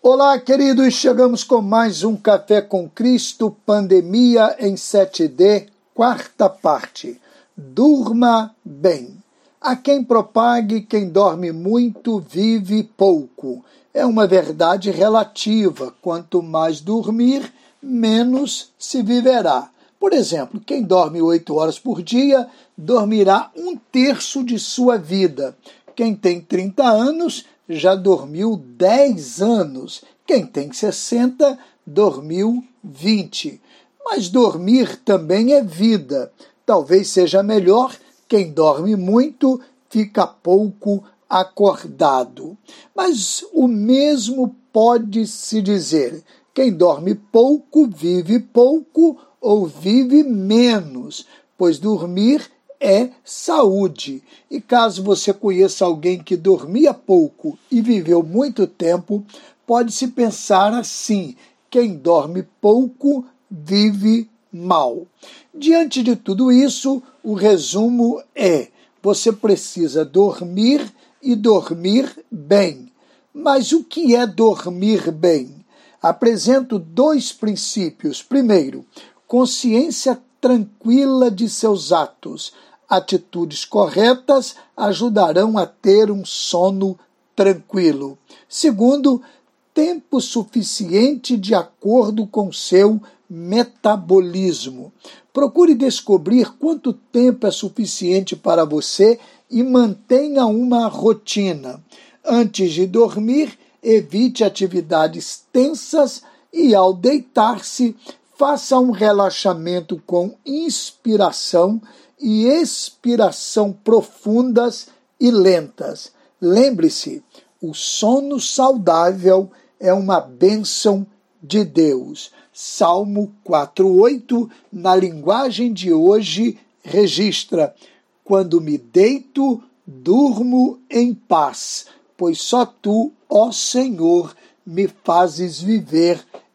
Olá, queridos, chegamos com mais um Café com Cristo, Pandemia em 7D, quarta parte. Durma bem. A quem propague, quem dorme muito, vive pouco. É uma verdade relativa. Quanto mais dormir, menos se viverá. Por exemplo, quem dorme oito horas por dia dormirá um terço de sua vida. Quem tem 30 anos já dormiu 10 anos. Quem tem 60 dormiu 20. Mas dormir também é vida. Talvez seja melhor quem dorme muito fica pouco acordado. Mas o mesmo pode se dizer: quem dorme pouco vive pouco ou vive menos, pois dormir é saúde. E caso você conheça alguém que dormia pouco e viveu muito tempo, pode-se pensar assim: quem dorme pouco vive mal. Diante de tudo isso, o resumo é: você precisa dormir e dormir bem. Mas o que é dormir bem? Apresento dois princípios. Primeiro, consciência tranquila de seus atos atitudes corretas ajudarão a ter um sono tranquilo. Segundo, tempo suficiente de acordo com seu metabolismo. Procure descobrir quanto tempo é suficiente para você e mantenha uma rotina. Antes de dormir, evite atividades tensas e, ao deitar-se, faça um relaxamento com inspiração e expiração profundas e lentas. Lembre-se, o sono saudável é uma bênção de Deus. Salmo 4:8, na linguagem de hoje, registra: Quando me deito, durmo em paz, pois só tu, ó Senhor, me fazes viver